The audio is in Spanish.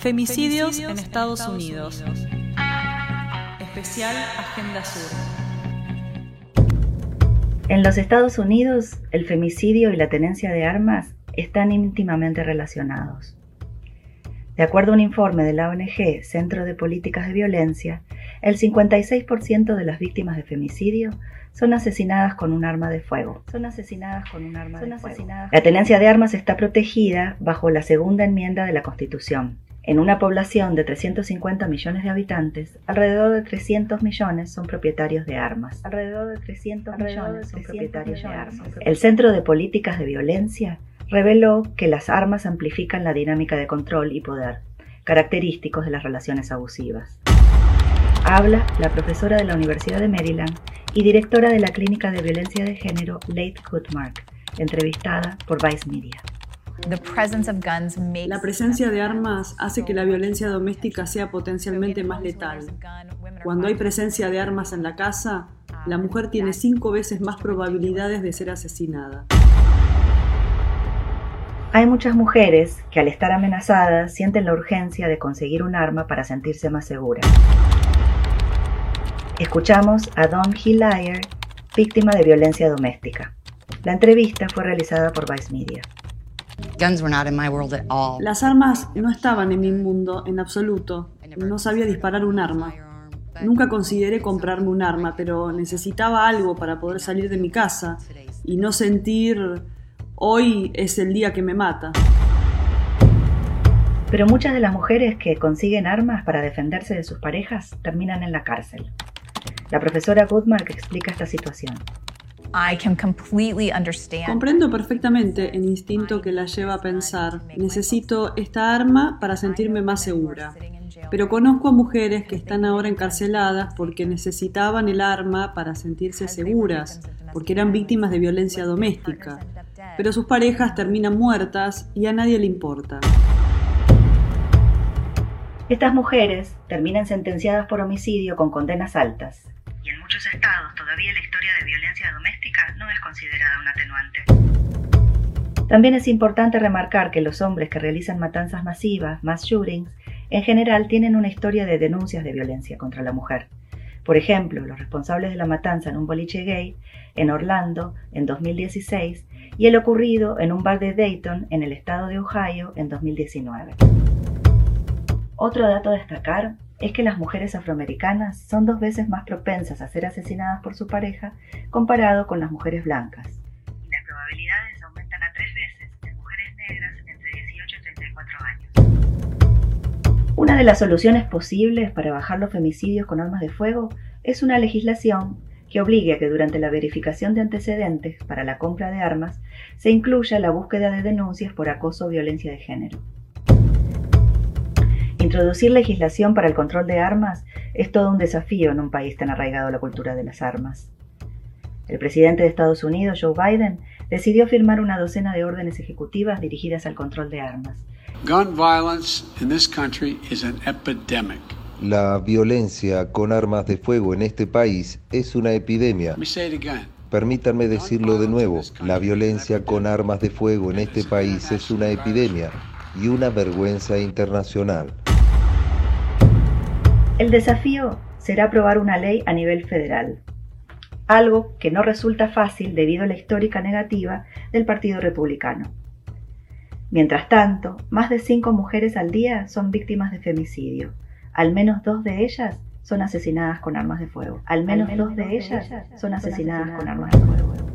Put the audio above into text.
Femicidios en Estados Unidos. Especial Agenda Sur. En los Estados Unidos, el femicidio y la tenencia de armas están íntimamente relacionados. De acuerdo a un informe de la ONG Centro de Políticas de Violencia, el 56% de las víctimas de femicidio son asesinadas con un arma de fuego. Son asesinadas con un arma de fuego. La tenencia de armas está protegida bajo la segunda enmienda de la Constitución. En una población de 350 millones de habitantes, alrededor de 300 millones son propietarios de armas. Alrededor de 300 millones son propietarios de armas. El Centro de Políticas de Violencia reveló que las armas amplifican la dinámica de control y poder, característicos de las relaciones abusivas. Habla la profesora de la Universidad de Maryland y directora de la Clínica de Violencia de Género, Leigh Goodmark, entrevistada por Vice Media. La presencia de armas hace que la violencia doméstica sea potencialmente más letal. Cuando hay presencia de armas en la casa, la mujer tiene cinco veces más probabilidades de ser asesinada. Hay muchas mujeres que al estar amenazadas sienten la urgencia de conseguir un arma para sentirse más seguras. Escuchamos a Don Hillier, víctima de violencia doméstica. La entrevista fue realizada por Vice Media. Las armas no estaban en mi mundo en absoluto. No sabía disparar un arma. Nunca consideré comprarme un arma, pero necesitaba algo para poder salir de mi casa y no sentir hoy es el día que me mata. Pero muchas de las mujeres que consiguen armas para defenderse de sus parejas terminan en la cárcel. La profesora Goodmark explica esta situación. Comprendo perfectamente el instinto que la lleva a pensar, necesito esta arma para sentirme más segura. Pero conozco a mujeres que están ahora encarceladas porque necesitaban el arma para sentirse seguras, porque eran víctimas de violencia doméstica pero sus parejas terminan muertas y a nadie le importa. Estas mujeres terminan sentenciadas por homicidio con condenas altas. Y en muchos estados todavía la historia de violencia doméstica También es importante remarcar que los hombres que realizan matanzas masivas, mass shootings, en general tienen una historia de denuncias de violencia contra la mujer. Por ejemplo, los responsables de la matanza en un boliche gay en Orlando en 2016 y el ocurrido en un bar de Dayton en el estado de Ohio en 2019. Otro dato a destacar es que las mujeres afroamericanas son dos veces más propensas a ser asesinadas por su pareja comparado con las mujeres blancas. Probabilidades aumentan a tres veces en mujeres negras entre 18 y 34 años. Una de las soluciones posibles para bajar los femicidios con armas de fuego es una legislación que obligue a que durante la verificación de antecedentes para la compra de armas se incluya la búsqueda de denuncias por acoso o violencia de género. Introducir legislación para el control de armas es todo un desafío en un país tan arraigado a la cultura de las armas. El presidente de Estados Unidos, Joe Biden, decidió firmar una docena de órdenes ejecutivas dirigidas al control de armas. Gun violence in this country is an epidemic. La violencia con armas de fuego en este país es una epidemia. Permítanme decirlo de nuevo, la violencia con armas de fuego en este país es una epidemia y una vergüenza internacional. El desafío será aprobar una ley a nivel federal, algo que no resulta fácil debido a la histórica negativa del Partido Republicano. Mientras tanto, más de cinco mujeres al día son víctimas de femicidio al menos dos de ellas son asesinadas con armas de fuego. Al menos, dos de ellas son asesinadas con armas de fuego.